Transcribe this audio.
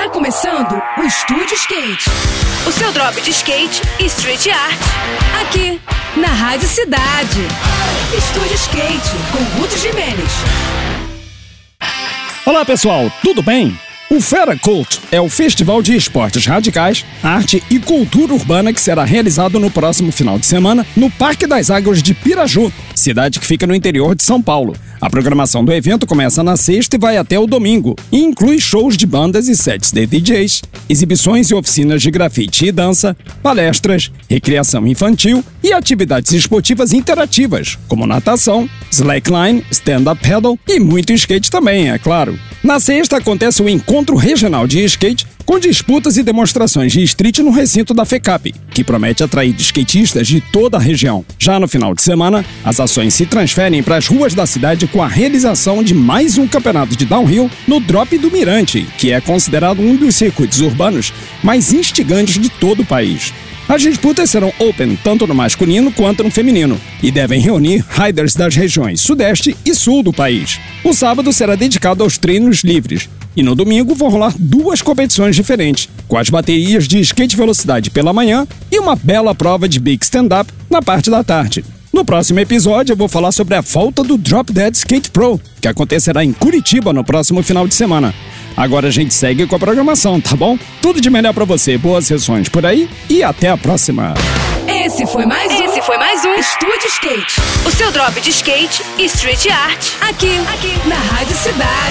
Tá começando o Estúdio Skate. O seu drop de skate e street art. Aqui, na Rádio Cidade. Estúdio Skate, com Ruth Jimenez. Olá pessoal, tudo bem? O Fera Cult é o festival de esportes radicais, arte e cultura urbana que será realizado no próximo final de semana no Parque das Águas de Piraju, cidade que fica no interior de São Paulo. A programação do evento começa na sexta e vai até o domingo e inclui shows de bandas e sets de DJs, exibições e oficinas de grafite e dança, palestras, recreação infantil e atividades esportivas interativas, como natação, slackline, stand-up paddle e muito skate também, é claro. Na sexta acontece o Encontro Regional de Skate, com disputas e demonstrações de street no recinto da FECAP, que promete atrair skatistas de toda a região. Já no final de semana, as ações se transferem para as ruas da cidade com a realização de mais um campeonato de downhill no Drop do Mirante, que é considerado um dos circuitos urbanos mais instigantes de todo o país. As disputas serão open tanto no masculino quanto no feminino e devem reunir riders das regiões sudeste e sul do país. O sábado será dedicado aos treinos livres e no domingo vão rolar duas competições diferentes, com as baterias de skate velocidade pela manhã e uma bela prova de big stand-up na parte da tarde. No próximo episódio, eu vou falar sobre a volta do Drop Dead Skate Pro, que acontecerá em Curitiba no próximo final de semana. Agora a gente segue com a programação, tá bom? Tudo de melhor para você, boas sessões por aí e até a próxima. Esse foi mais um. Esse foi mais um Estúdio Skate. O seu drop de skate e street art. Aqui, aqui, na Rádio Cidade.